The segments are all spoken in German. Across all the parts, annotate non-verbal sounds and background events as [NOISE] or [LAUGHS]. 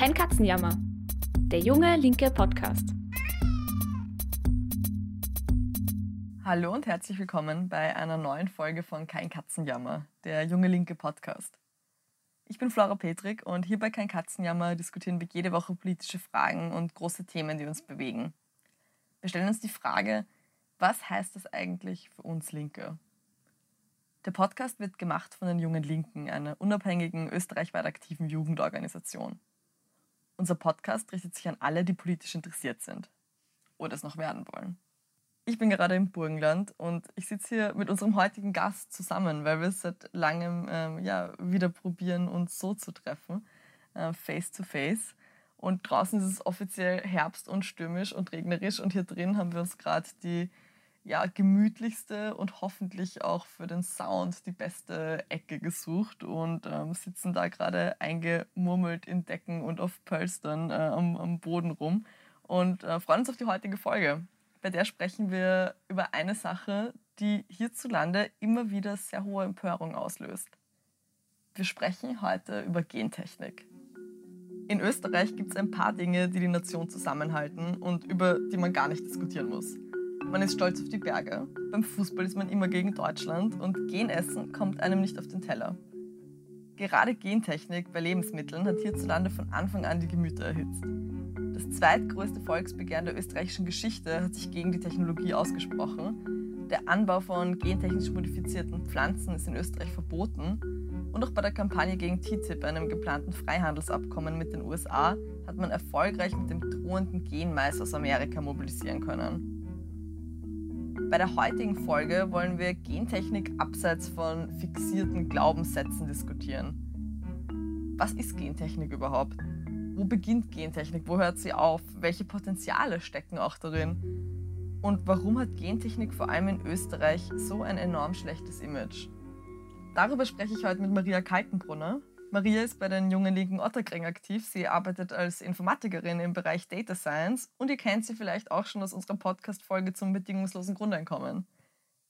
Kein Katzenjammer. Der junge linke Podcast. Hallo und herzlich willkommen bei einer neuen Folge von Kein Katzenjammer, der junge linke Podcast. Ich bin Flora Petrik und hier bei Kein Katzenjammer diskutieren wir jede Woche politische Fragen und große Themen, die uns bewegen. Wir stellen uns die Frage, was heißt das eigentlich für uns Linke? Der Podcast wird gemacht von den Jungen Linken, einer unabhängigen, österreichweit aktiven Jugendorganisation. Unser Podcast richtet sich an alle, die politisch interessiert sind oder es noch werden wollen. Ich bin gerade im Burgenland und ich sitze hier mit unserem heutigen Gast zusammen, weil wir seit langem ähm, ja, wieder probieren, uns so zu treffen, äh, face to face. Und draußen ist es offiziell Herbst und stürmisch und regnerisch und hier drin haben wir uns gerade die ja, gemütlichste und hoffentlich auch für den Sound die beste Ecke gesucht und ähm, sitzen da gerade eingemurmelt in Decken und auf Pölstern äh, am, am, Boden rum und äh, freuen uns auf die heutige Folge. Bei der sprechen wir über eine Sache, die hierzulande immer wieder sehr hohe Empörung auslöst. Wir sprechen heute über Gentechnik. In Österreich gibt es ein paar Dinge, die die Nation zusammenhalten und über die man gar nicht diskutieren muss. Man ist stolz auf die Berge. Beim Fußball ist man immer gegen Deutschland und Genessen kommt einem nicht auf den Teller. Gerade Gentechnik bei Lebensmitteln hat hierzulande von Anfang an die Gemüter erhitzt. Das zweitgrößte Volksbegehren der österreichischen Geschichte hat sich gegen die Technologie ausgesprochen. Der Anbau von gentechnisch modifizierten Pflanzen ist in Österreich verboten. Und auch bei der Kampagne gegen TTIP, einem geplanten Freihandelsabkommen mit den USA, hat man erfolgreich mit dem drohenden Genmais aus Amerika mobilisieren können. Bei der heutigen Folge wollen wir Gentechnik abseits von fixierten Glaubenssätzen diskutieren. Was ist Gentechnik überhaupt? Wo beginnt Gentechnik? Wo hört sie auf? Welche Potenziale stecken auch darin? Und warum hat Gentechnik vor allem in Österreich so ein enorm schlechtes Image? Darüber spreche ich heute mit Maria Kaltenbrunner. Maria ist bei den Jungen Linken Otterkring aktiv. Sie arbeitet als Informatikerin im Bereich Data Science und ihr kennt sie vielleicht auch schon aus unserer Podcast-Folge zum bedingungslosen Grundeinkommen.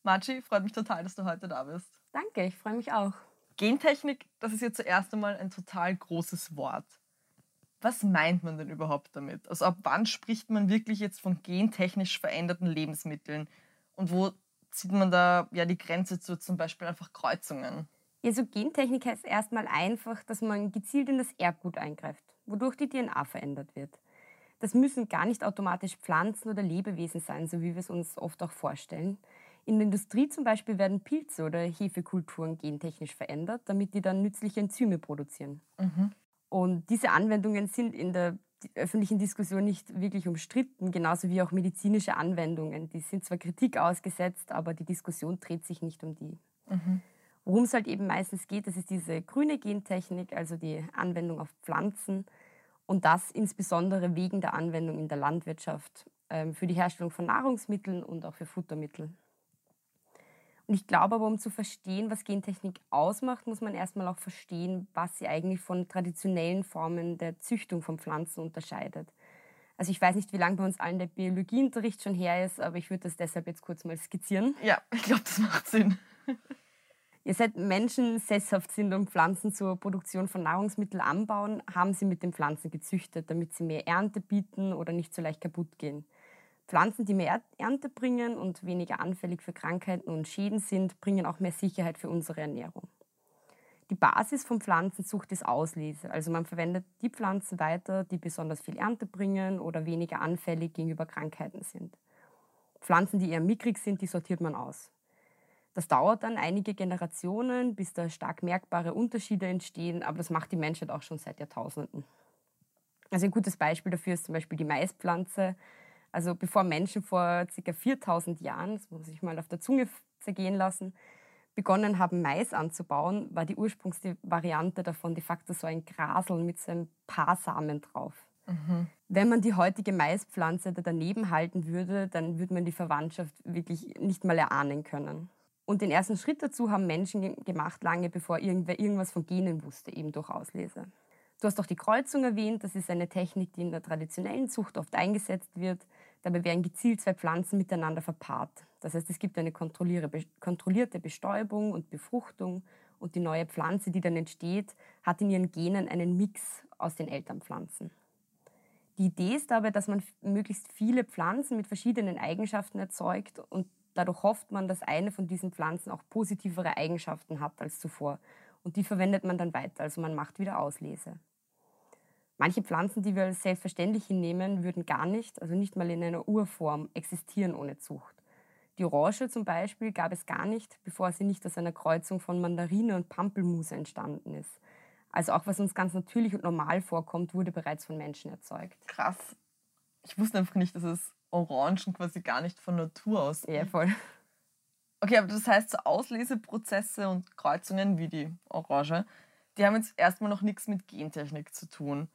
Marci, freut mich total, dass du heute da bist. Danke, ich freue mich auch. Gentechnik, das ist ja zuerst einmal ein total großes Wort. Was meint man denn überhaupt damit? Also ab wann spricht man wirklich jetzt von gentechnisch veränderten Lebensmitteln? Und wo zieht man da ja die Grenze zu zum Beispiel einfach Kreuzungen? Ja, so Gentechnik heißt erstmal einfach, dass man gezielt in das Erbgut eingreift, wodurch die DNA verändert wird. Das müssen gar nicht automatisch Pflanzen oder Lebewesen sein, so wie wir es uns oft auch vorstellen. In der Industrie zum Beispiel werden Pilze oder Hefekulturen gentechnisch verändert, damit die dann nützliche Enzyme produzieren. Mhm. Und diese Anwendungen sind in der öffentlichen Diskussion nicht wirklich umstritten, genauso wie auch medizinische Anwendungen. Die sind zwar Kritik ausgesetzt, aber die Diskussion dreht sich nicht um die. Mhm. Worum es halt eben meistens geht, das ist diese grüne Gentechnik, also die Anwendung auf Pflanzen und das insbesondere wegen der Anwendung in der Landwirtschaft ähm, für die Herstellung von Nahrungsmitteln und auch für Futtermittel. Und ich glaube aber, um zu verstehen, was Gentechnik ausmacht, muss man erstmal auch verstehen, was sie eigentlich von traditionellen Formen der Züchtung von Pflanzen unterscheidet. Also ich weiß nicht, wie lange bei uns allen der Biologieunterricht schon her ist, aber ich würde das deshalb jetzt kurz mal skizzieren. Ja, ich glaube, das macht Sinn. [LAUGHS] Ja, seit Menschen sesshaft sind und Pflanzen zur Produktion von Nahrungsmitteln anbauen, haben sie mit den Pflanzen gezüchtet, damit sie mehr Ernte bieten oder nicht so leicht kaputt gehen. Pflanzen, die mehr Ernte bringen und weniger anfällig für Krankheiten und Schäden sind, bringen auch mehr Sicherheit für unsere Ernährung. Die Basis von Pflanzenzucht ist Auslese, also man verwendet die Pflanzen weiter, die besonders viel Ernte bringen oder weniger anfällig gegenüber Krankheiten sind. Pflanzen, die eher mickrig sind, die sortiert man aus. Das dauert dann einige Generationen, bis da stark merkbare Unterschiede entstehen, aber das macht die Menschheit auch schon seit Jahrtausenden. Also ein gutes Beispiel dafür ist zum Beispiel die Maispflanze. Also bevor Menschen vor ca. 4000 Jahren, das muss ich mal auf der Zunge zergehen lassen, begonnen haben, Mais anzubauen, war die Ursprungsvariante davon de facto so ein Grasel mit so ein paar Samen drauf. Mhm. Wenn man die heutige Maispflanze da daneben halten würde, dann würde man die Verwandtschaft wirklich nicht mal erahnen können. Und den ersten Schritt dazu haben Menschen gemacht, lange bevor irgendwer irgendwas von Genen wusste, eben durch Auslese. Du hast auch die Kreuzung erwähnt. Das ist eine Technik, die in der traditionellen Zucht oft eingesetzt wird. Dabei werden gezielt zwei Pflanzen miteinander verpaart. Das heißt, es gibt eine kontrollierte Bestäubung und Befruchtung und die neue Pflanze, die dann entsteht, hat in ihren Genen einen Mix aus den Elternpflanzen. Die Idee ist dabei, dass man möglichst viele Pflanzen mit verschiedenen Eigenschaften erzeugt und dadurch hofft man, dass eine von diesen Pflanzen auch positivere Eigenschaften hat als zuvor. Und die verwendet man dann weiter, also man macht wieder Auslese. Manche Pflanzen, die wir als selbstverständlich hinnehmen, würden gar nicht, also nicht mal in einer Urform, existieren ohne Zucht. Die Orange zum Beispiel gab es gar nicht, bevor sie nicht aus einer Kreuzung von Mandarine und Pampelmuse entstanden ist. Also auch was uns ganz natürlich und normal vorkommt, wurde bereits von Menschen erzeugt. Krass. Ich wusste einfach nicht, dass es Orangen quasi gar nicht von Natur aus Ja, voll. Okay, aber das heißt, so Ausleseprozesse und Kreuzungen wie die Orange, die haben jetzt erstmal noch nichts mit Gentechnik zu tun.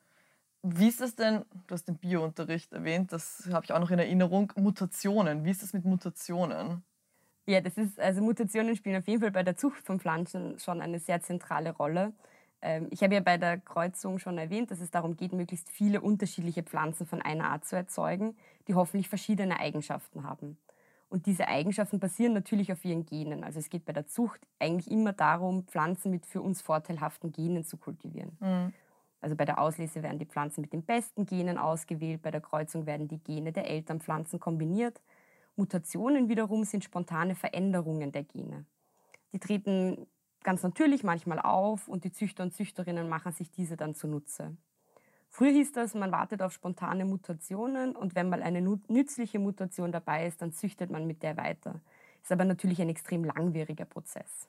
Wie ist das denn, du hast den Biounterricht erwähnt, das habe ich auch noch in Erinnerung, Mutationen. Wie ist das mit Mutationen? Ja, das ist, also Mutationen spielen auf jeden Fall bei der Zucht von Pflanzen schon eine sehr zentrale Rolle. Ähm, ich habe ja bei der Kreuzung schon erwähnt, dass es darum geht, möglichst viele unterschiedliche Pflanzen von einer Art zu erzeugen, die hoffentlich verschiedene Eigenschaften haben. Und diese Eigenschaften basieren natürlich auf ihren Genen. Also es geht bei der Zucht eigentlich immer darum, Pflanzen mit für uns vorteilhaften Genen zu kultivieren. Mhm. Also bei der Auslese werden die Pflanzen mit den besten Genen ausgewählt, bei der Kreuzung werden die Gene der Elternpflanzen kombiniert. Mutationen wiederum sind spontane Veränderungen der Gene. Die treten ganz natürlich manchmal auf und die Züchter und Züchterinnen machen sich diese dann zunutze. Früher hieß das, man wartet auf spontane Mutationen und wenn mal eine nützliche Mutation dabei ist, dann züchtet man mit der weiter. Ist aber natürlich ein extrem langwieriger Prozess.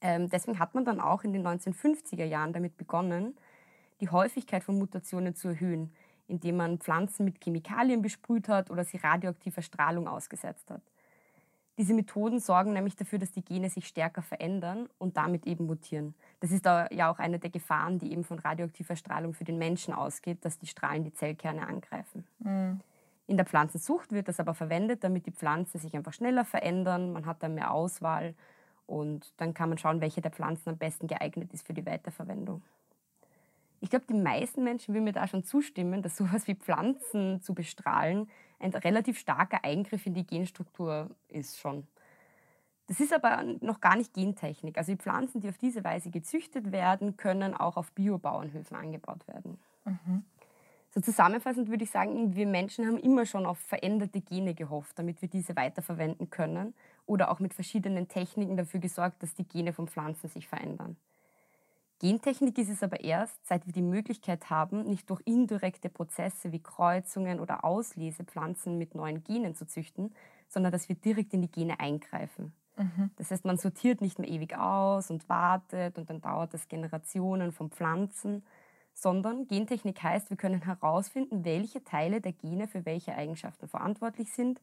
Ähm, deswegen hat man dann auch in den 1950er Jahren damit begonnen, die Häufigkeit von Mutationen zu erhöhen, indem man Pflanzen mit Chemikalien besprüht hat oder sie radioaktiver Strahlung ausgesetzt hat. Diese Methoden sorgen nämlich dafür, dass die Gene sich stärker verändern und damit eben mutieren. Das ist ja auch eine der Gefahren, die eben von radioaktiver Strahlung für den Menschen ausgeht, dass die Strahlen die Zellkerne angreifen. Mhm. In der Pflanzenzucht wird das aber verwendet, damit die Pflanzen sich einfach schneller verändern. Man hat dann mehr Auswahl und dann kann man schauen, welche der Pflanzen am besten geeignet ist für die Weiterverwendung. Ich glaube, die meisten Menschen würden mir da schon zustimmen, dass sowas wie Pflanzen zu bestrahlen ein relativ starker Eingriff in die Genstruktur ist schon. Das ist aber noch gar nicht Gentechnik. Also die Pflanzen, die auf diese Weise gezüchtet werden, können auch auf Biobauernhöfen angebaut werden. Mhm. So zusammenfassend würde ich sagen, wir Menschen haben immer schon auf veränderte Gene gehofft, damit wir diese weiterverwenden können oder auch mit verschiedenen Techniken dafür gesorgt, dass die Gene von Pflanzen sich verändern. Gentechnik ist es aber erst, seit wir die Möglichkeit haben, nicht durch indirekte Prozesse wie Kreuzungen oder Auslese Pflanzen mit neuen Genen zu züchten, sondern dass wir direkt in die Gene eingreifen. Mhm. Das heißt, man sortiert nicht mehr ewig aus und wartet und dann dauert das Generationen von Pflanzen, sondern Gentechnik heißt, wir können herausfinden, welche Teile der Gene für welche Eigenschaften verantwortlich sind.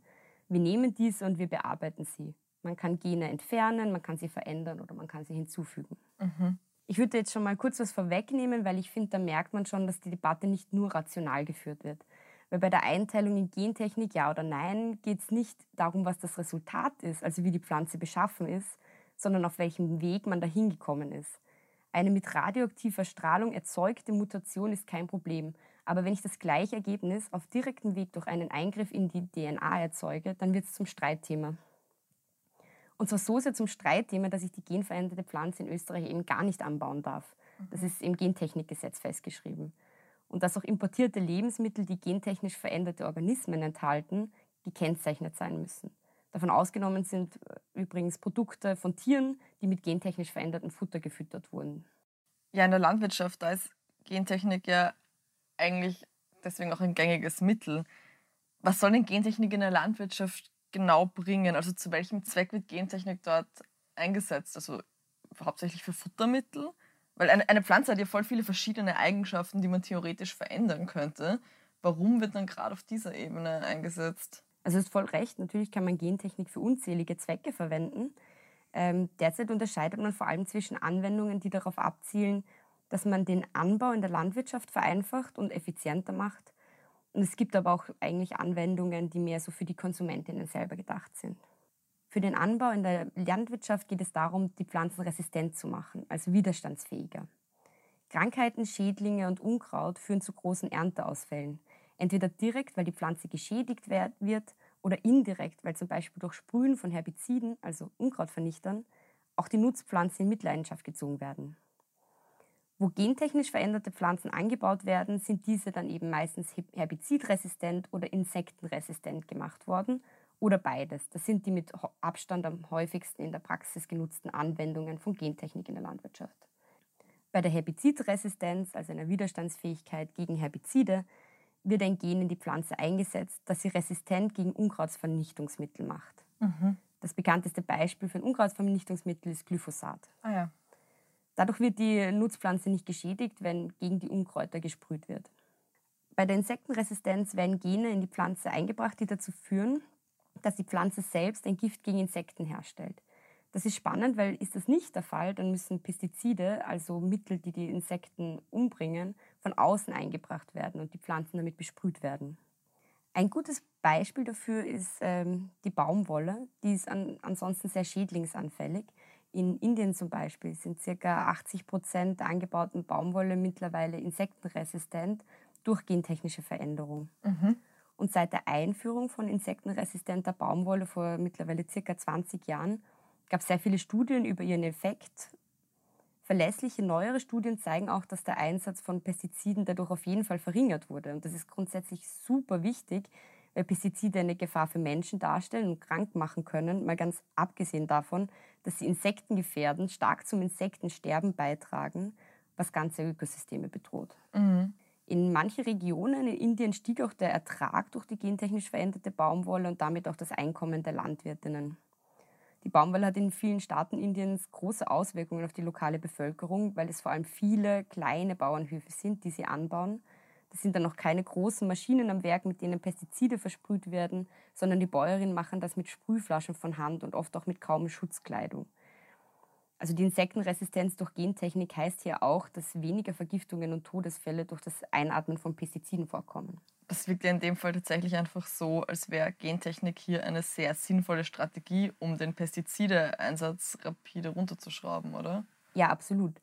Wir nehmen diese und wir bearbeiten sie. Man kann Gene entfernen, man kann sie verändern oder man kann sie hinzufügen. Mhm. Ich würde jetzt schon mal kurz was vorwegnehmen, weil ich finde, da merkt man schon, dass die Debatte nicht nur rational geführt wird. Weil bei der Einteilung in Gentechnik ja oder nein geht es nicht darum, was das Resultat ist, also wie die Pflanze beschaffen ist, sondern auf welchem Weg man dahin gekommen ist. Eine mit radioaktiver Strahlung erzeugte Mutation ist kein Problem. Aber wenn ich das gleiche Ergebnis auf direktem Weg durch einen Eingriff in die DNA erzeuge, dann wird es zum Streitthema. Und zwar so sehr zum Streitthema, dass ich die genveränderte Pflanze in Österreich eben gar nicht anbauen darf. Das ist im Gentechnikgesetz festgeschrieben. Und dass auch importierte Lebensmittel, die gentechnisch veränderte Organismen enthalten, gekennzeichnet sein müssen. Davon ausgenommen sind äh, übrigens Produkte von Tieren, die mit gentechnisch verändertem Futter gefüttert wurden. Ja, in der Landwirtschaft, da ist Gentechnik ja eigentlich deswegen auch ein gängiges Mittel. Was soll denn Gentechnik in der Landwirtschaft genau bringen? Also zu welchem Zweck wird Gentechnik dort eingesetzt? Also hauptsächlich für Futtermittel? Weil eine, eine Pflanze hat ja voll viele verschiedene Eigenschaften, die man theoretisch verändern könnte. Warum wird dann gerade auf dieser Ebene eingesetzt? Also es ist voll recht, natürlich kann man Gentechnik für unzählige Zwecke verwenden. Ähm, derzeit unterscheidet man vor allem zwischen Anwendungen, die darauf abzielen, dass man den Anbau in der Landwirtschaft vereinfacht und effizienter macht. Und es gibt aber auch eigentlich Anwendungen, die mehr so für die Konsumentinnen selber gedacht sind. Für den Anbau in der Landwirtschaft geht es darum, die Pflanzen resistent zu machen, also widerstandsfähiger. Krankheiten, Schädlinge und Unkraut führen zu großen Ernteausfällen. Entweder direkt, weil die Pflanze geschädigt wird, oder indirekt, weil zum Beispiel durch Sprühen von Herbiziden, also Unkrautvernichtern, auch die Nutzpflanzen in Mitleidenschaft gezogen werden. Wo gentechnisch veränderte Pflanzen angebaut werden, sind diese dann eben meistens herbizidresistent oder insektenresistent gemacht worden oder beides. Das sind die mit Abstand am häufigsten in der Praxis genutzten Anwendungen von Gentechnik in der Landwirtschaft. Bei der Herbizidresistenz, also einer Widerstandsfähigkeit gegen Herbizide, wird ein Gen in die Pflanze eingesetzt, das sie resistent gegen Unkrautsvernichtungsmittel macht. Mhm. Das bekannteste Beispiel für ein Unkrautsvernichtungsmittel ist Glyphosat. Ah ja. Dadurch wird die Nutzpflanze nicht geschädigt, wenn gegen die Unkräuter gesprüht wird. Bei der Insektenresistenz werden Gene in die Pflanze eingebracht, die dazu führen, dass die Pflanze selbst ein Gift gegen Insekten herstellt. Das ist spannend, weil ist das nicht der Fall, dann müssen Pestizide, also Mittel, die die Insekten umbringen, von außen eingebracht werden und die Pflanzen damit besprüht werden. Ein gutes Beispiel dafür ist ähm, die Baumwolle. Die ist an, ansonsten sehr schädlingsanfällig. In Indien zum Beispiel sind ca. 80 Prozent der angebauten Baumwolle mittlerweile insektenresistent durch gentechnische Veränderung. Mhm. Und seit der Einführung von insektenresistenter Baumwolle vor mittlerweile ca. 20 Jahren gab es sehr viele Studien über ihren Effekt. Verlässliche neuere Studien zeigen auch, dass der Einsatz von Pestiziden dadurch auf jeden Fall verringert wurde. Und das ist grundsätzlich super wichtig, weil Pestizide eine Gefahr für Menschen darstellen und krank machen können, mal ganz abgesehen davon, dass sie Insekten gefährden, stark zum Insektensterben beitragen, was ganze Ökosysteme bedroht. Mhm. In manchen Regionen in Indien stieg auch der Ertrag durch die gentechnisch veränderte Baumwolle und damit auch das Einkommen der Landwirtinnen. Die Baumwolle hat in vielen Staaten Indiens große Auswirkungen auf die lokale Bevölkerung, weil es vor allem viele kleine Bauernhöfe sind, die sie anbauen. Das sind dann noch keine großen Maschinen am Werk, mit denen Pestizide versprüht werden, sondern die Bäuerinnen machen das mit Sprühflaschen von Hand und oft auch mit kaum Schutzkleidung. Also die Insektenresistenz durch Gentechnik heißt hier auch, dass weniger Vergiftungen und Todesfälle durch das Einatmen von Pestiziden vorkommen. Das wirkt ja in dem Fall tatsächlich einfach so, als wäre Gentechnik hier eine sehr sinnvolle Strategie, um den Pestizideeinsatz rapide runterzuschrauben, oder? Ja, absolut.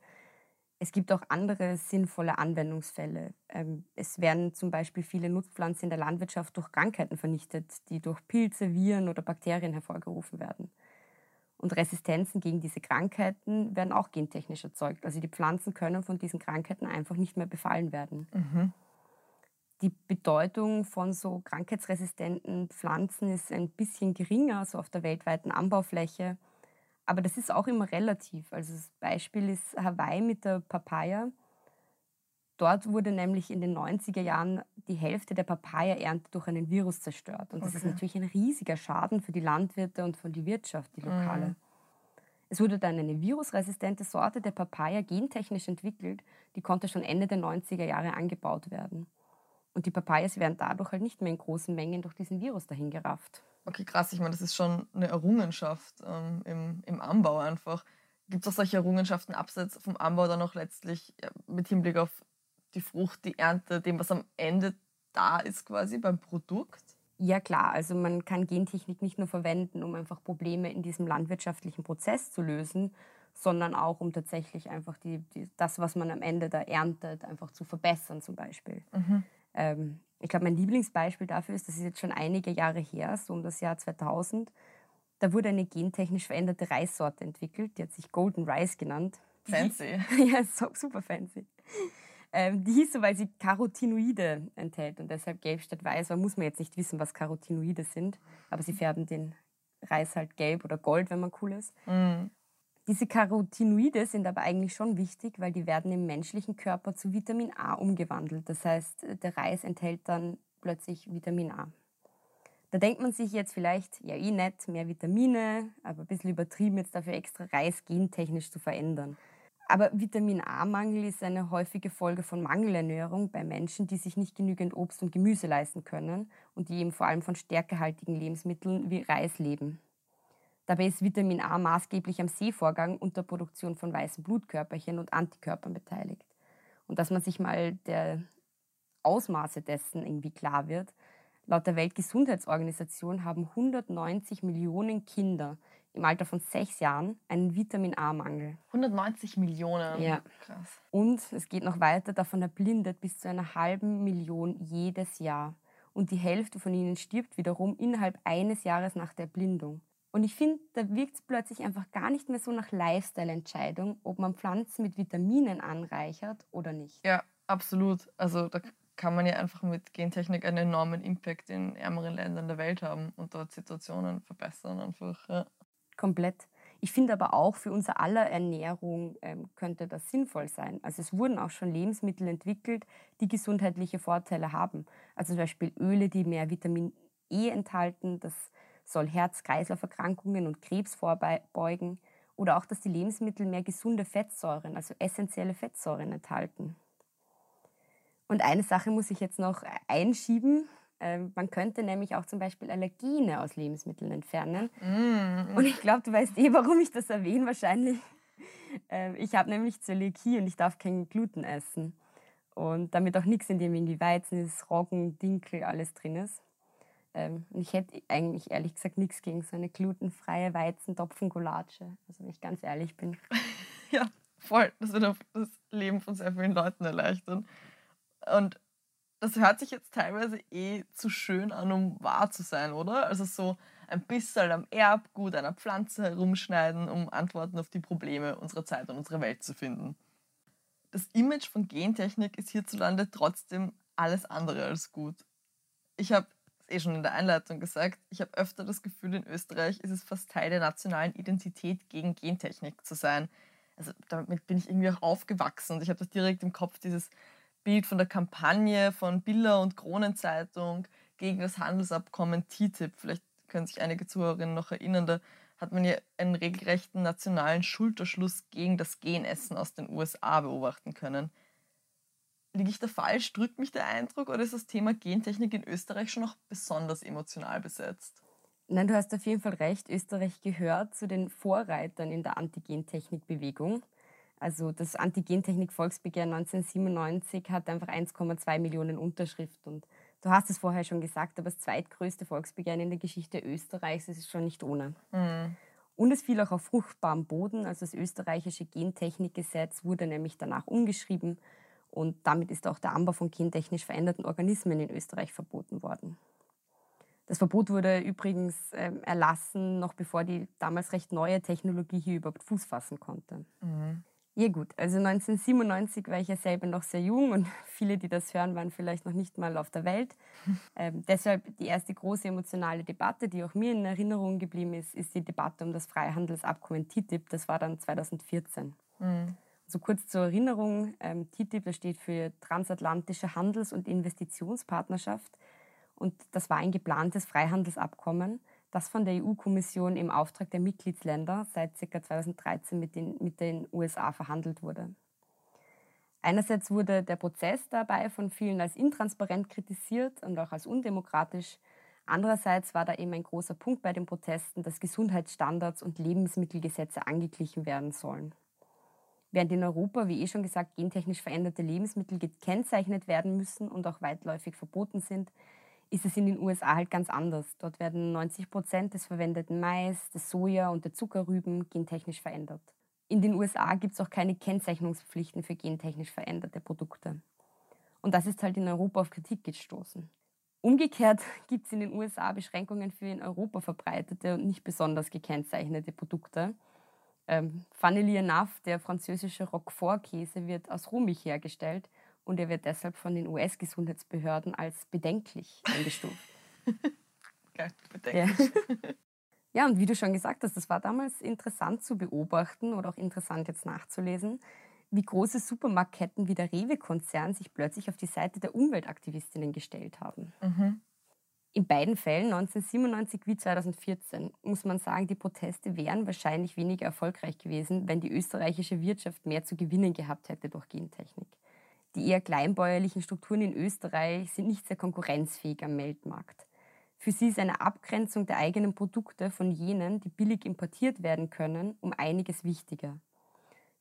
Es gibt auch andere sinnvolle Anwendungsfälle. Ähm, es werden zum Beispiel viele Nutzpflanzen in der Landwirtschaft durch Krankheiten vernichtet, die durch Pilze, Viren oder Bakterien hervorgerufen werden. Und Resistenzen gegen diese Krankheiten werden auch gentechnisch erzeugt. Also die Pflanzen können von diesen Krankheiten einfach nicht mehr befallen werden. Mhm. Die Bedeutung von so krankheitsresistenten Pflanzen ist ein bisschen geringer, so auf der weltweiten Anbaufläche. Aber das ist auch immer relativ. Also das Beispiel ist Hawaii mit der Papaya. Dort wurde nämlich in den 90er Jahren die Hälfte der Papaya-Ernte durch einen Virus zerstört. Und das okay. ist natürlich ein riesiger Schaden für die Landwirte und für die Wirtschaft, die lokale. Mhm. Es wurde dann eine virusresistente Sorte der Papaya gentechnisch entwickelt, die konnte schon Ende der 90er Jahre angebaut werden. Und die Papayas werden dadurch halt nicht mehr in großen Mengen durch diesen Virus dahin gerafft. Okay, krass. Ich meine, das ist schon eine Errungenschaft ähm, im, im Anbau einfach. Gibt es auch solche Errungenschaften abseits vom Anbau dann auch letztlich ja, mit Hinblick auf die Frucht, die Ernte, dem, was am Ende da ist quasi beim Produkt? Ja klar, also man kann Gentechnik nicht nur verwenden, um einfach Probleme in diesem landwirtschaftlichen Prozess zu lösen, sondern auch um tatsächlich einfach die, die das, was man am Ende da erntet, einfach zu verbessern zum Beispiel. Mhm. Ähm, ich glaube, mein Lieblingsbeispiel dafür ist, das ist jetzt schon einige Jahre her, so um das Jahr 2000. Da wurde eine gentechnisch veränderte Reissorte entwickelt, die hat sich Golden Rice genannt. [LAUGHS] Fancy. ja, super fancy. Ähm, die hieß so, weil sie Carotinoide enthält und deshalb gelb statt weiß. Man muss man jetzt nicht wissen, was Carotinoide sind, aber sie färben den Reis halt gelb oder gold, wenn man cool ist. Mm. Diese Carotinoide sind aber eigentlich schon wichtig, weil die werden im menschlichen Körper zu Vitamin A umgewandelt. Das heißt, der Reis enthält dann plötzlich Vitamin A. Da denkt man sich jetzt vielleicht, ja eh nett, mehr Vitamine, aber ein bisschen übertrieben jetzt dafür extra Reis gentechnisch zu verändern. Aber Vitamin A-Mangel ist eine häufige Folge von Mangelernährung bei Menschen, die sich nicht genügend Obst und Gemüse leisten können und die eben vor allem von stärkehaltigen Lebensmitteln wie Reis leben. Dabei ist Vitamin A maßgeblich am Sehvorgang und der Produktion von weißen Blutkörperchen und Antikörpern beteiligt. Und dass man sich mal der Ausmaße dessen irgendwie klar wird, laut der Weltgesundheitsorganisation haben 190 Millionen Kinder im Alter von sechs Jahren einen Vitamin A-Mangel. 190 Millionen. Ja. Krass. Und es geht noch weiter, davon erblindet bis zu einer halben Million jedes Jahr. Und die Hälfte von ihnen stirbt wiederum innerhalb eines Jahres nach der Erblindung. Und ich finde, da wirkt es plötzlich einfach gar nicht mehr so nach Lifestyle-Entscheidung, ob man Pflanzen mit Vitaminen anreichert oder nicht. Ja, absolut. Also da kann man ja einfach mit Gentechnik einen enormen Impact in ärmeren Ländern der Welt haben und dort Situationen verbessern einfach. Ja. Komplett. Ich finde aber auch für unser aller Ernährung ähm, könnte das sinnvoll sein. Also es wurden auch schon Lebensmittel entwickelt, die gesundheitliche Vorteile haben. Also zum Beispiel Öle, die mehr Vitamin E enthalten, das soll Herz-Kreislauf-Erkrankungen und Krebs vorbeugen. Oder auch, dass die Lebensmittel mehr gesunde Fettsäuren, also essentielle Fettsäuren enthalten. Und eine Sache muss ich jetzt noch einschieben. Ähm, man könnte nämlich auch zum Beispiel Allergene aus Lebensmitteln entfernen. Mm. Und ich glaube, du weißt eh, warum ich das erwähne wahrscheinlich. Ähm, ich habe nämlich Zöliakie und ich darf kein Gluten essen. Und damit auch nichts, in dem irgendwie Weizen ist, Roggen, Dinkel, alles drin ist. Ähm, und ich hätte eigentlich ehrlich gesagt nichts gegen so eine glutenfreie Weizentopfengulatsche, also wenn ich ganz ehrlich bin. [LAUGHS] ja, voll. Das wird das Leben von sehr vielen Leuten erleichtern. Und das hört sich jetzt teilweise eh zu schön an, um wahr zu sein, oder? Also so ein bisschen am Erbgut einer Pflanze herumschneiden, um Antworten auf die Probleme unserer Zeit und unserer Welt zu finden. Das Image von Gentechnik ist hierzulande trotzdem alles andere als gut. Ich habe eh schon in der Einleitung gesagt, ich habe öfter das Gefühl, in Österreich ist es fast Teil der nationalen Identität, gegen Gentechnik zu sein. Also damit bin ich irgendwie auch aufgewachsen und ich habe das direkt im Kopf, dieses Bild von der Kampagne von Biller und Kronenzeitung gegen das Handelsabkommen TTIP. Vielleicht können sich einige Zuhörerinnen noch erinnern, da hat man ja einen regelrechten nationalen Schulterschluss gegen das Genessen aus den USA beobachten können. Liege ich da falsch? Drückt mich der Eindruck oder ist das Thema Gentechnik in Österreich schon noch besonders emotional besetzt? Nein, du hast auf jeden Fall recht. Österreich gehört zu den Vorreitern in der Antigentechnik-Bewegung. Also das Antigentechnik-Volksbegehren 1997 hat einfach 1,2 Millionen Unterschriften. Und du hast es vorher schon gesagt, aber das zweitgrößte Volksbegehren in der Geschichte Österreichs ist es schon nicht ohne. Mhm. Und es fiel auch auf fruchtbarem Boden. Also das österreichische Gentechnikgesetz wurde nämlich danach umgeschrieben. Und damit ist auch der Anbau von gentechnisch veränderten Organismen in Österreich verboten worden. Das Verbot wurde übrigens äh, erlassen, noch bevor die damals recht neue Technologie hier überhaupt Fuß fassen konnte. Mhm. Ja gut, also 1997 war ich ja selber noch sehr jung und [LAUGHS] viele, die das hören, waren vielleicht noch nicht mal auf der Welt. [LAUGHS] Ähm, deshalb die erste große emotionale Debatte, die auch mir in Erinnerung geblieben ist, ist die Debatte um das Freihandelsabkommen TTIP. Das war dann 2014. Mhm. Also kurz zur Erinnerung, ähm, TTIP steht für Transatlantische Handels- und Investitionspartnerschaft und das war ein geplantes Freihandelsabkommen, das von der EU-Kommission im Auftrag der Mitgliedsländer seit ca. 2013 mit den, mit den USA verhandelt wurde. Einerseits wurde der Prozess dabei von vielen als intransparent kritisiert und auch als undemokratisch. Andererseits war da eben ein großer Punkt bei den Protesten, dass Gesundheitsstandards und Lebensmittelgesetze angeglichen werden sollen. Während in Europa, wie eh schon gesagt, gentechnisch veränderte Lebensmittel gekennzeichnet werden müssen und auch weitläufig verboten sind, ist es in den USA halt ganz anders. Dort werden 90 Prozent des verwendeten Mais, des Soja und der Zuckerrüben gentechnisch verändert. In den USA gibt es auch keine Kennzeichnungspflichten für gentechnisch veränderte Produkte. Und das ist halt in Europa auf Kritik gestoßen. Umgekehrt [LAUGHS] gibt es in den USA Beschränkungen für in Europa verbreitete und nicht besonders gekennzeichnete Produkte. Ähm, funnily enough, der französische Roquefort-Käse wird aus Rohmilch hergestellt und er wird deshalb von den US-Gesundheitsbehörden als bedenklich eingestuft. [LAUGHS] Geil, bedenklich. Ja. ja, und wie du schon gesagt hast, das war damals interessant zu beobachten oder auch interessant jetzt nachzulesen, wie große Supermarktketten wie der Rewe-Konzern sich plötzlich auf die Seite der Umweltaktivistinnen gestellt haben. Mhm. In beiden Fällen, 1997 wie 2014, muss man sagen, die Proteste wären wahrscheinlich weniger erfolgreich gewesen, wenn die österreichische Wirtschaft mehr zu gewinnen gehabt hätte durch Gentechnik. Die eher kleinbäuerlichen Strukturen in Österreich sind nicht sehr konkurrenzfähig am Weltmarkt. Für sie ist eine Abgrenzung der eigenen Produkte von jenen, die billig importiert werden können, um einiges wichtiger.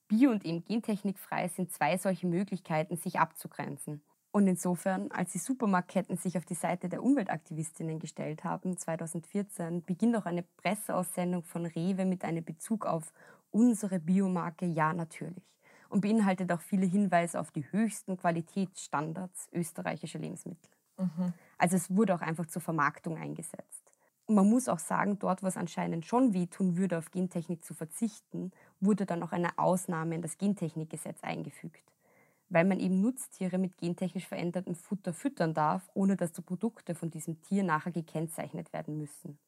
Bio- und eben gentechnikfrei sind zwei solche Möglichkeiten, sich abzugrenzen. Und insofern, als die Supermarktketten sich auf die Seite der Umweltaktivistinnen gestellt haben, 2014, beginnt auch eine Presseaussendung von Rewe mit einem Bezug auf unsere Biomarke Ja natürlich und beinhaltet auch viele Hinweise auf die höchsten Qualitätsstandards österreichischer Lebensmittel. Mhm. Also es wurde auch einfach zur Vermarktung eingesetzt. man muss auch sagen, dort, wo es anscheinend schon wehtun würde, auf Gentechnik zu verzichten, wurde dann auch eine Ausnahme in das Gentechnikgesetz eingefügt. Weil man eben Nutztiere mit gentechnisch verändertem Futter füttern darf, ohne dass die Produkte von diesem Tier nachher gekennzeichnet werden müssen.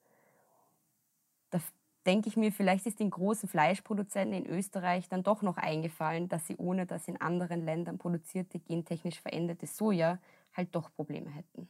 Da denke ich mir, vielleicht ist den großen Fleischproduzenten in Österreich dann doch noch eingefallen, dass sie ohne das in anderen Ländern produzierte gentechnisch veränderte Soja halt doch Probleme hätten.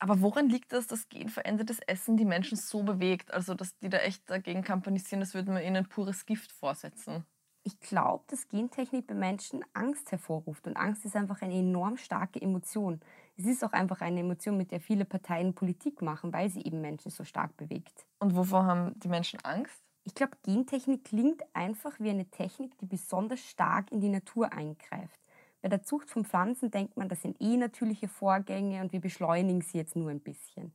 Aber woran liegt das, dass genverändertes Essen die Menschen so bewegt? Also, dass die da echt dagegen kampanisieren, das würde man ihnen pures Gift vorsetzen. Ich glaube, dass Gentechnik bei Menschen Angst hervorruft. Und Angst ist einfach eine enorm starke Emotion. Es ist auch einfach eine Emotion, mit der viele Parteien Politik machen, weil sie eben Menschen so stark bewegt. Und wovor haben die Menschen Angst? Ich glaube, Gentechnik klingt einfach wie eine Technik, die besonders stark in die Natur eingreift. Bei der Zucht von Pflanzen denkt man, das sind eh natürliche Vorgänge und wir beschleunigen sie jetzt nur ein bisschen.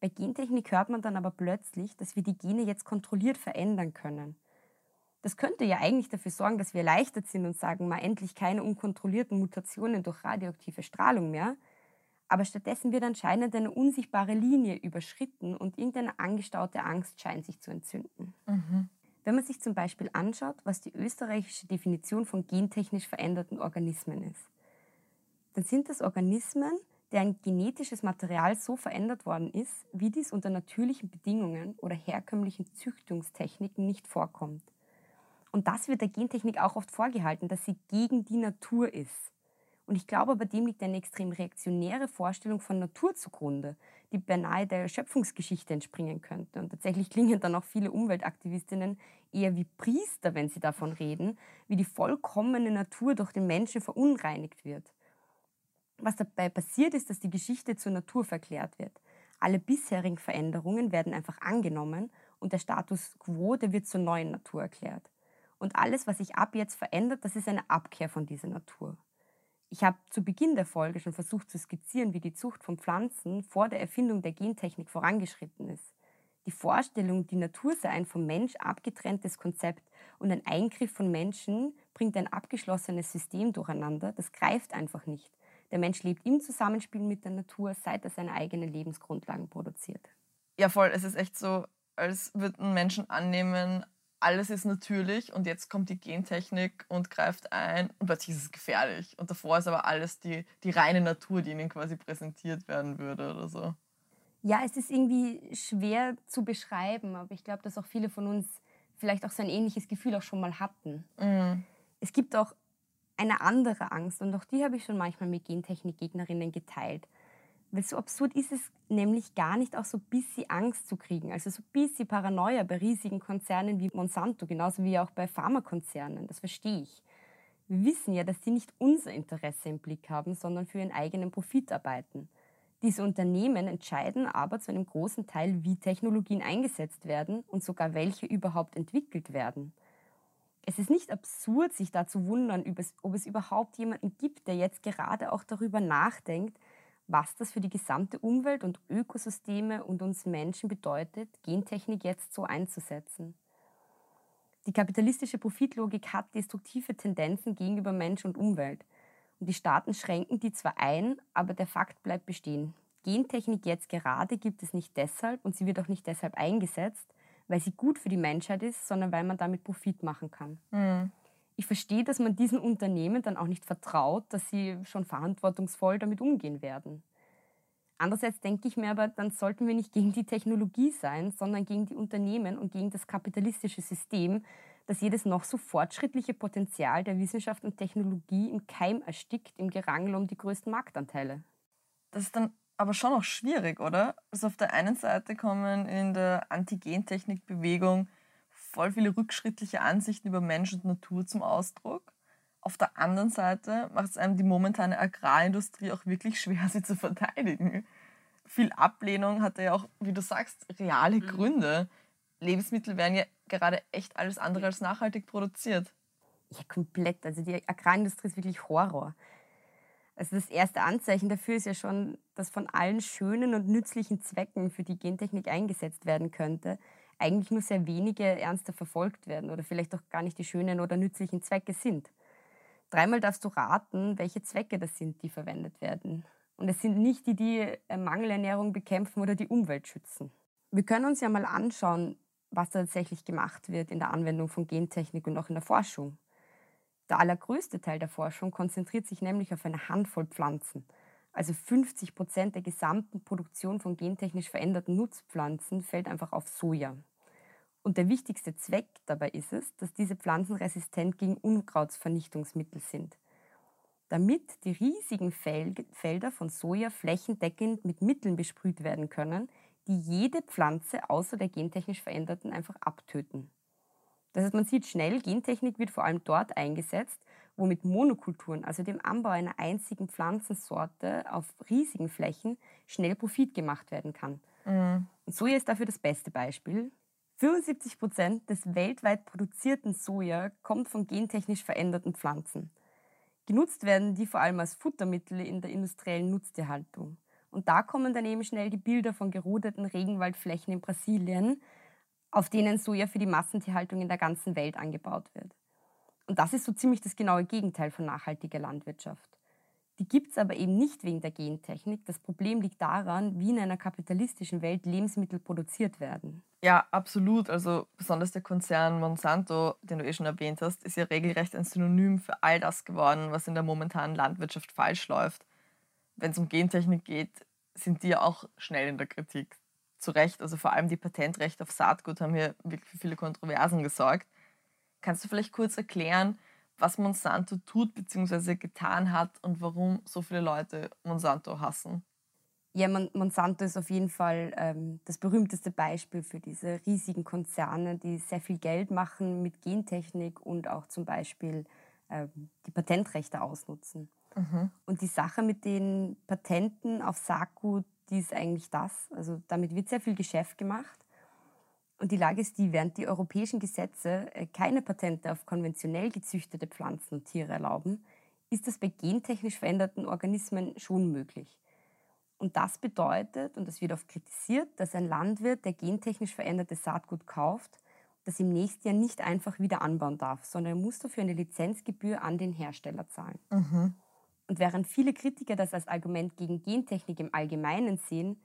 Bei Gentechnik hört man dann aber plötzlich, dass wir die Gene jetzt kontrolliert verändern können. Das könnte ja eigentlich dafür sorgen, dass wir erleichtert sind und sagen, mal endlich keine unkontrollierten Mutationen durch radioaktive Strahlung mehr. Aber stattdessen wird anscheinend eine unsichtbare Linie überschritten und irgendeine angestaute Angst scheint sich zu entzünden. Mhm. Wenn man sich zum Beispiel anschaut, was die österreichische Definition von gentechnisch veränderten Organismen ist, dann sind das Organismen, deren genetisches Material so verändert worden ist, wie dies unter natürlichen Bedingungen oder herkömmlichen Züchtungstechniken nicht vorkommt. Und das wird der Gentechnik auch oft vorgehalten, dass sie gegen die Natur ist. Und ich glaube, bei dem liegt eine extrem reaktionäre Vorstellung von Natur zugrunde, die beinahe der Schöpfungsgeschichte entspringen könnte. Und tatsächlich klingen dann auch viele Umweltaktivistinnen eher wie Priester, wenn sie davon reden, wie die vollkommene Natur durch den Menschen verunreinigt wird. Was dabei passiert ist, dass die Geschichte zur Natur verklärt wird. Alle bisherigen Veränderungen werden einfach angenommen und der Status quo, der wird zur neuen Natur erklärt. Und alles, was sich ab jetzt verändert, das ist eine Abkehr von dieser Natur. Ich habe zu Beginn der Folge schon versucht zu skizzieren, wie die Zucht von Pflanzen vor der Erfindung der Gentechnik vorangeschritten ist. Die Vorstellung, die Natur sei ein vom Mensch abgetrenntes Konzept und ein Eingriff von Menschen bringt ein abgeschlossenes System durcheinander, das greift einfach nicht. Der Mensch lebt im Zusammenspiel mit der Natur, seit er seine eigenen Lebensgrundlagen produziert. Ja, voll. Es ist echt so, als würden Menschen annehmen, alles ist natürlich und jetzt kommt die Gentechnik und greift ein und plötzlich ist es gefährlich. Und davor ist aber alles die, die reine Natur, die ihnen quasi präsentiert werden würde oder so. Ja, es ist irgendwie schwer zu beschreiben, aber ich glaube, dass auch viele von uns vielleicht auch so ein ähnliches Gefühl auch schon mal hatten. Mhm. Es gibt auch eine andere Angst und auch die habe ich schon manchmal mit Gentechnik-Gegnerinnen geteilt. Weil so absurd ist es nämlich gar nicht, auch so ein bisschen Angst zu kriegen. Also so ein bisschen Paranoia bei riesigen Konzernen wie Monsanto, genauso wie auch bei Pharmakonzernen. Das verstehe ich. Wir wissen ja, dass die nicht unser Interesse im Blick haben, sondern für ihren eigenen Profit arbeiten. Diese Unternehmen entscheiden aber zu einem großen Teil, wie Technologien eingesetzt werden und sogar welche überhaupt entwickelt werden. Es ist nicht absurd, sich da zu wundern, ob es überhaupt jemanden gibt, der jetzt gerade auch darüber nachdenkt, was das für die gesamte Umwelt und Ökosysteme und uns Menschen bedeutet, Gentechnik jetzt so einzusetzen. Die kapitalistische Profitlogik hat destruktive Tendenzen gegenüber Mensch und Umwelt. Und die Staaten schränken die zwar ein, aber der Fakt bleibt bestehen. Gentechnik jetzt gerade gibt es nicht deshalb und sie wird auch nicht deshalb eingesetzt, weil sie gut für die Menschheit ist, sondern weil man damit Profit machen kann. Mhm ich verstehe, dass man diesen Unternehmen dann auch nicht vertraut, dass sie schon verantwortungsvoll damit umgehen werden. Andererseits denke ich mir aber, dann sollten wir nicht gegen die Technologie sein, sondern gegen die Unternehmen und gegen das kapitalistische System, das jedes noch so fortschrittliche Potenzial der Wissenschaft und Technologie im Keim erstickt im Gerangel um die größten Marktanteile. Das ist dann aber schon auch schwierig, oder? Also auf der einen Seite kommen in der Antigentechnik-Bewegung voll viele rückschrittliche Ansichten über Mensch und Natur zum Ausdruck. Auf der anderen Seite macht es einem die momentane Agrarindustrie auch wirklich schwer, [LAUGHS] sie zu verteidigen. Viel Ablehnung hat ja auch, wie du sagst, reale mhm. Gründe. Lebensmittel werden ja gerade echt alles andere als nachhaltig produziert. Ja, komplett. Also die Agrarindustrie ist wirklich Horror. Also das erste Anzeichen dafür ist ja schon, dass von allen schönen und nützlichen Zwecken, für die Gentechnik eingesetzt werden könnte, eigentlich nur sehr wenige ernster verfolgt werden oder vielleicht auch gar nicht die schönen oder nützlichen Zwecke sind. Dreimal darfst du raten, welche Zwecke das sind, die verwendet werden. Und es sind nicht die, die äh, Mangelernährung bekämpfen oder die Umwelt schützen. Wir können uns ja mal anschauen, was tatsächlich gemacht wird in der Anwendung von Gentechnik und auch in der Forschung. Der allergrößte Teil der Forschung konzentriert sich nämlich auf eine Handvoll Pflanzen. Also 50 Prozent der gesamten Produktion von gentechnisch veränderten Nutzpflanzen fällt einfach auf Soja. Und der wichtigste Zweck dabei ist es, dass diese Pflanzen resistent gegen Unkrautsvernichtungsmittel sind. Damit die riesigen Felder von Soja flächendeckend mit Mitteln besprüht werden können, die jede Pflanze außer der gentechnisch veränderten einfach abtöten. Das heißt, man sieht schnell, Gentechnik wird vor allem dort eingesetzt, wo mit Monokulturen, also dem Anbau einer einzigen Pflanzensorte auf riesigen Flächen, schnell Profit gemacht werden kann. Mhm. Und Soja ist dafür das beste Beispiel. 75 Prozent des weltweit produzierten Soja kommt von gentechnisch veränderten Pflanzen. Genutzt werden die vor allem als Futtermittel in der industriellen Nutztierhaltung. Und da kommen dann eben schnell die Bilder von gerodeten Regenwaldflächen in Brasilien, auf denen Soja für die Massentierhaltung in der ganzen Welt angebaut wird. Und das ist so ziemlich das genaue Gegenteil von nachhaltiger Landwirtschaft. Die gibt es aber eben nicht wegen der Gentechnik. Das Problem liegt daran, wie in einer kapitalistischen Welt Lebensmittel produziert werden. Ja, absolut. Also besonders der Konzern Monsanto, den du eh schon erwähnt hast, ist ja regelrecht ein Synonym für all das geworden, was in der momentanen Landwirtschaft falsch läuft. Wenn es um Gentechnik geht, sind die ja auch schnell in der Kritik. Zu Recht, also vor allem die Patentrechte auf Saatgut haben hier wirklich für viele Kontroversen gesorgt. Kannst du vielleicht kurz erklären, was Monsanto tut bzw. getan hat und warum so viele Leute Monsanto hassen? Ja, Monsanto ist auf jeden Fall ähm, das berühmteste Beispiel für diese riesigen Konzerne, die sehr viel Geld machen mit Gentechnik und auch zum Beispiel ähm, die Patentrechte ausnutzen. Mhm. Und die Sache mit den Patenten auf Saatgut, die ist eigentlich das. Also damit wird sehr viel Geschäft gemacht. Und die Lage ist die, während die europäischen Gesetze äh, keine Patente auf konventionell gezüchtete Pflanzen und Tiere erlauben, ist das bei gentechnisch veränderten Organismen schon möglich. Und das bedeutet, und das wird oft kritisiert, dass ein Landwirt, der gentechnisch veränderte Saatgut kauft, das im nächsten Jahr nicht einfach wieder anbauen darf, sondern er muss dafür eine Lizenzgebühr an den Hersteller zahlen. Mhm. Und während viele Kritiker das als Argument gegen Gentechnik im Allgemeinen sehen,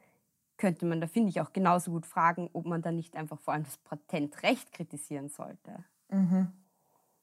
könnte man da, finde ich, auch genauso gut fragen, ob man da nicht einfach vor allem das Patentrecht kritisieren sollte. Mhm.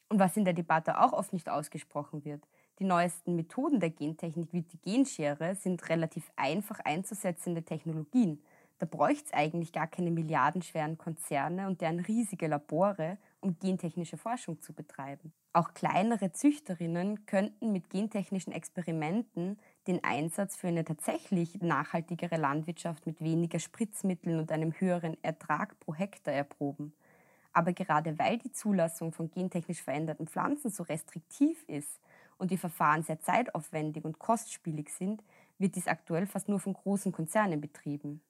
Und was in der Debatte auch oft nicht ausgesprochen wird, die neuesten Methoden der Gentechnik wie die Genschere sind relativ einfach einzusetzende Technologien. Da bräuchte es eigentlich gar keine milliardenschweren Konzerne und deren riesige Labore, um gentechnische Forschung zu betreiben. Auch kleinere Züchterinnen könnten mit gentechnischen Experimenten den Einsatz für eine tatsächlich nachhaltigere Landwirtschaft mit weniger Spritzmitteln und einem höheren Ertrag pro Hektar erproben. Aber gerade weil die Zulassung von gentechnisch veränderten Pflanzen so restriktiv ist und die Verfahren sehr zeitaufwendig und kostspielig sind, wird dies aktuell fast nur von großen Konzernen betrieben.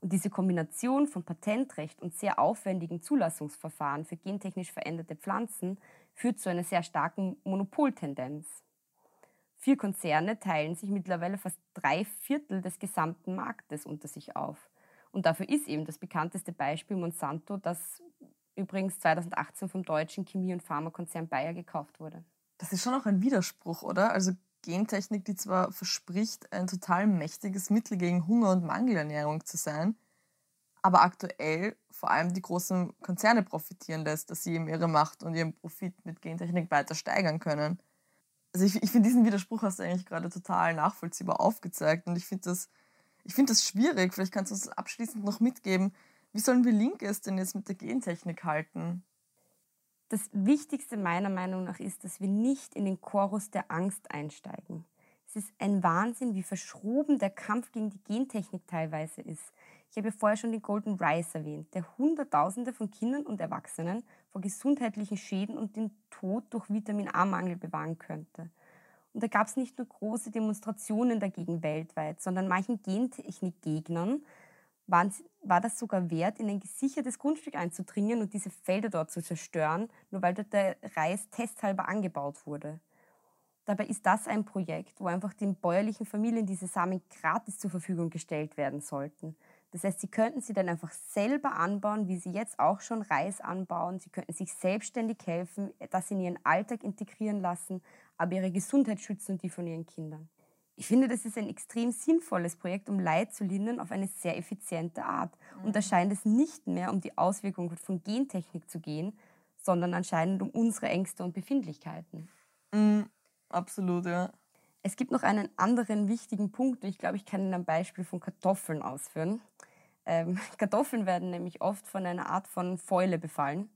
Und diese Kombination von Patentrecht und sehr aufwendigen Zulassungsverfahren für gentechnisch veränderte Pflanzen führt zu einer sehr starken Monopoltendenz. Vier Konzerne teilen sich mittlerweile fast drei Viertel des gesamten Marktes unter sich auf. Und dafür ist eben das bekannteste Beispiel Monsanto, das übrigens 2018 vom deutschen Chemie- und Pharmakonzern Bayer gekauft wurde. Das ist schon auch ein Widerspruch, oder? Also Gentechnik, die zwar verspricht, ein total mächtiges Mittel gegen Hunger und Mangelernährung zu sein, aber aktuell vor allem die großen Konzerne profitieren lässt, dass sie eben ihre Macht und ihren Profit mit Gentechnik weiter steigern können also ich, ich finde diesen Widerspruch hast du eigentlich gerade total nachvollziehbar aufgezeigt und ich finde das, ich finde das schwierig. Vielleicht kannst du uns abschließend noch mitgeben, wie sollen wir Linkes denn jetzt mit der Gentechnik halten? Das Wichtigste meiner Meinung nach ist, dass wir nicht in den Chorus der Angst einsteigen. Es ist ein Wahnsinn, wie verschroben der Kampf gegen die Gentechnik teilweise ist. Ich habe ja vorher schon den Golden Rice erwähnt, der Hunderttausende von Kindern und Erwachsenen vor gesundheitlichen Schäden und den Tod durch Vitamin A-Mangel bewahren könnte. Und da gab es nicht nur große Demonstrationen dagegen weltweit, sondern manchen Gentechnikgegnern war das sogar wert, in ein gesichertes Grundstück einzudringen und diese Felder dort zu zerstören, nur weil dort der Reis testhalber angebaut wurde. Dabei ist das ein Projekt, wo einfach den bäuerlichen Familien diese Samen gratis zur Verfügung gestellt werden sollten. Das heißt, sie könnten sie dann einfach selber anbauen, wie sie jetzt auch schon Reis anbauen. Sie könnten sich selbstständig helfen, das in ihren Alltag integrieren lassen, aber ihre Gesundheit schützen und die von ihren Kindern. Ich finde, das ist ein extrem sinnvolles Projekt, um Leid zu lindern auf eine sehr effiziente Art. Und da mhm. scheint es nicht mehr um die Auswirkungen von Gentechnik zu gehen, sondern anscheinend um unsere Ängste und Befindlichkeiten. Mm, absolut, ja. Es gibt noch einen anderen wichtigen Punkt und ich glaube, ich kann ihn am Beispiel von Kartoffeln ausführen. Ähm, [LAUGHS] Kartoffeln werden nämlich oft von einer Art von Fäule befallen.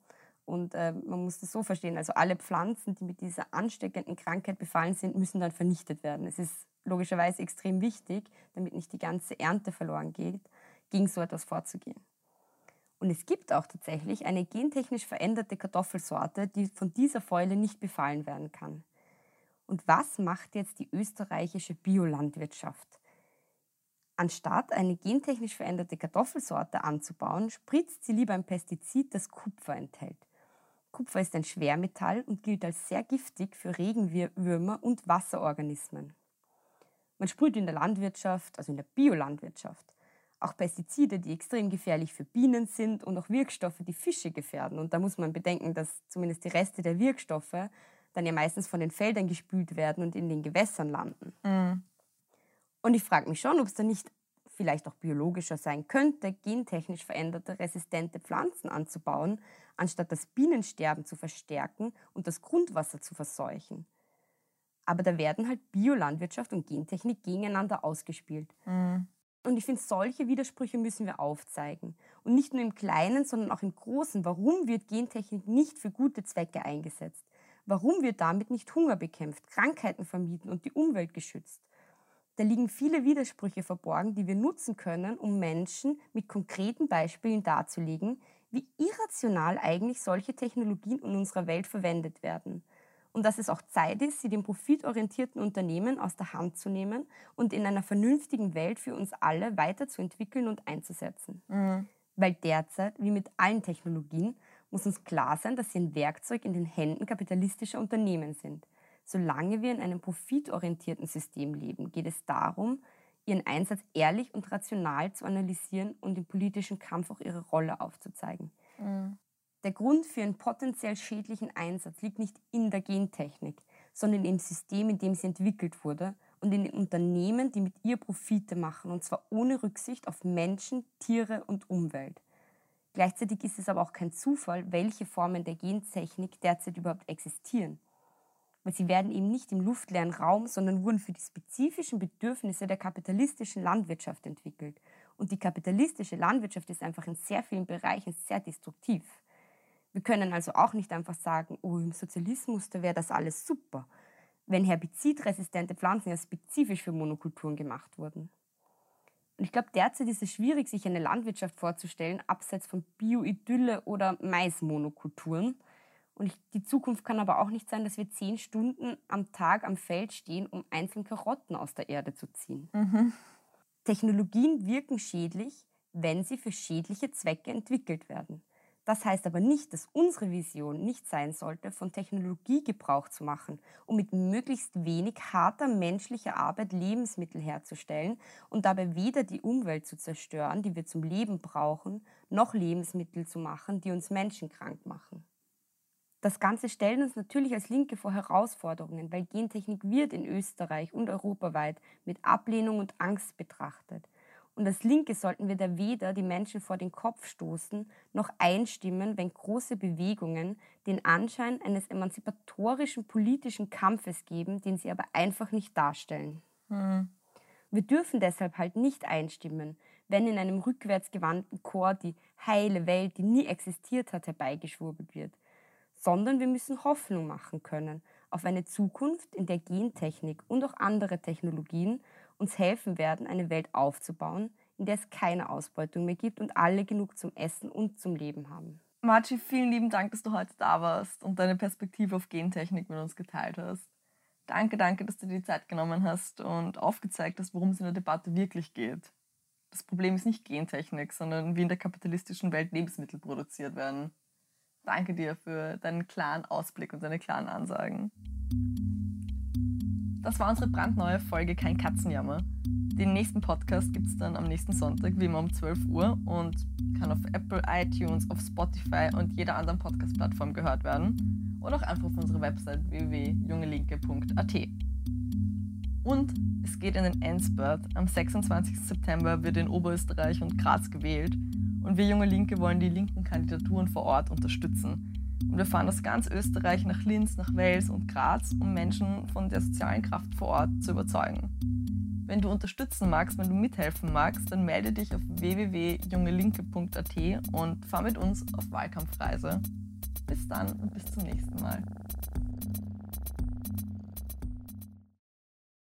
Und äh, man muss das so verstehen, also alle Pflanzen, die mit dieser ansteckenden Krankheit befallen sind, müssen dann vernichtet werden. Es ist logischerweise extrem wichtig, damit nicht die ganze Ernte verloren geht, gegen so etwas vorzugehen. Und es gibt auch tatsächlich eine gentechnisch veränderte Kartoffelsorte, die von dieser Fäule nicht befallen werden kann. Und was macht jetzt die österreichische Biolandwirtschaft? Anstatt eine gentechnisch veränderte Kartoffelsorte anzubauen, spritzt sie lieber ein Pestizid, das Kupfer enthält. Kupfer ist ein Schwermetall und gilt als sehr giftig für Regenwürmer und Wasserorganismen. Man sprüht in der Landwirtschaft, also in der Biolandwirtschaft, auch Pestizide, die extrem gefährlich für Bienen sind und auch Wirkstoffe, die Fische gefährden. Und da muss man bedenken, dass zumindest die Reste der Wirkstoffe dann ja meistens von den Feldern gespült werden und in den Gewässern landen. Mhm. Und ich frage mich schon, ob es da nicht vielleicht auch biologischer sein könnte, gentechnisch veränderte resistente Pflanzen anzubauen, anstatt das Bienensterben zu verstärken und das Grundwasser zu verseuchen. Aber da werden halt Biolandwirtschaft und Gentechnik gegeneinander ausgespielt. Mhm. Und ich finde, solche Widersprüche müssen wir aufzeigen. Und nicht nur im Kleinen, sondern auch im Großen. Warum wird Gentechnik nicht für gute Zwecke eingesetzt? Warum wird damit nicht Hunger bekämpft, Krankheiten vermieden und die Umwelt geschützt? Da liegen viele Widersprüche verborgen, die wir nutzen können, um Menschen mit konkreten Beispielen darzulegen, wie irrational eigentlich solche Technologien in unserer Welt verwendet werden. Und dass es auch Zeit ist, sie den profitorientierten Unternehmen aus der Hand zu nehmen und in einer vernünftigen Welt für uns alle weiterzuentwickeln und einzusetzen. Mhm. Weil derzeit, wie mit allen Technologien, muss uns klar sein, dass sie ein Werkzeug in den Händen kapitalistischer Unternehmen sind. Solange wir in einem profitorientierten System leben, geht es darum, ihren Einsatz ehrlich und rational zu analysieren und im politischen Kampf auch ihre Rolle aufzuzeigen. Mhm. Der Grund für einen potenziell schädlichen Einsatz liegt nicht in der Gentechnik, sondern im System, in dem sie entwickelt wurde und in den Unternehmen, die mit ihr Profite machen, und zwar ohne Rücksicht auf Menschen, Tiere und Umwelt. Gleichzeitig ist es aber auch kein Zufall, welche Formen der Gentechnik derzeit überhaupt existieren weil sie werden eben nicht im luftleeren Raum, sondern wurden für die spezifischen Bedürfnisse der kapitalistischen Landwirtschaft entwickelt. Und die kapitalistische Landwirtschaft ist einfach in sehr vielen Bereichen sehr destruktiv. Wir können also auch nicht einfach sagen, oh, im Sozialismus, da wäre das alles super, wenn herbizidresistente Pflanzen ja spezifisch für Monokulturen gemacht wurden. Und ich glaube, derzeit ist es schwierig, sich eine Landwirtschaft vorzustellen, abseits von Bioidylle oder Maismonokulturen, und ich, die Zukunft kann aber auch nicht sein, dass wir zehn Stunden am Tag am Feld stehen, um einzelne Karotten aus der Erde zu ziehen. Mhm. Technologien wirken schädlich, wenn sie für schädliche Zwecke entwickelt werden. Das heißt aber nicht, dass unsere Vision nicht sein sollte, von Technologie Gebrauch zu machen, um mit möglichst wenig harter menschlicher Arbeit Lebensmittel herzustellen und dabei weder die Umwelt zu zerstören, die wir zum Leben brauchen, noch Lebensmittel zu machen, die uns menschenkrank machen. Das Ganze stellt uns natürlich als Linke vor Herausforderungen, weil Gentechnik wird in Österreich und europaweit mit Ablehnung und Angst betrachtet. Und als Linke sollten wir da weder die Menschen vor den Kopf stoßen, noch einstimmen, wenn große Bewegungen den Anschein eines emanzipatorischen politischen Kampfes geben, den sie aber einfach nicht darstellen. Mhm. Wir dürfen deshalb halt nicht einstimmen, wenn in einem rückwärtsgewandten Chor die heile Welt, die nie existiert hat, herbeigeschwurbelt wird sondern wir müssen Hoffnung machen können auf eine Zukunft, in der Gentechnik und auch andere Technologien uns helfen werden, eine Welt aufzubauen, in der es keine Ausbeutung mehr gibt und alle genug zum Essen und zum Leben haben. Marci, vielen lieben Dank, dass du heute da warst und deine Perspektive auf Gentechnik mit uns geteilt hast. Danke, danke, dass du dir die Zeit genommen hast und aufgezeigt hast, worum es in der Debatte wirklich geht. Das Problem ist nicht Gentechnik, sondern wie in der kapitalistischen Welt Lebensmittel produziert werden. Danke dir für deinen klaren Ausblick und deine klaren Ansagen. Das war unsere brandneue Folge Kein Katzenjammer. Den nächsten Podcast gibt es dann am nächsten Sonntag, wie immer um 12 Uhr und kann auf Apple, iTunes, auf Spotify und jeder anderen Podcast-Plattform gehört werden. Oder auch einfach auf unserer Website www.jungelinke.at. Und es geht in den Endspurt. Am 26. September wird in Oberösterreich und Graz gewählt. Und wir junge Linke wollen die linken Kandidaturen vor Ort unterstützen. Und wir fahren aus ganz Österreich nach Linz, nach Wels und Graz, um Menschen von der sozialen Kraft vor Ort zu überzeugen. Wenn du unterstützen magst, wenn du mithelfen magst, dann melde dich auf www.jungelinke.at und fahr mit uns auf Wahlkampfreise. Bis dann und bis zum nächsten Mal.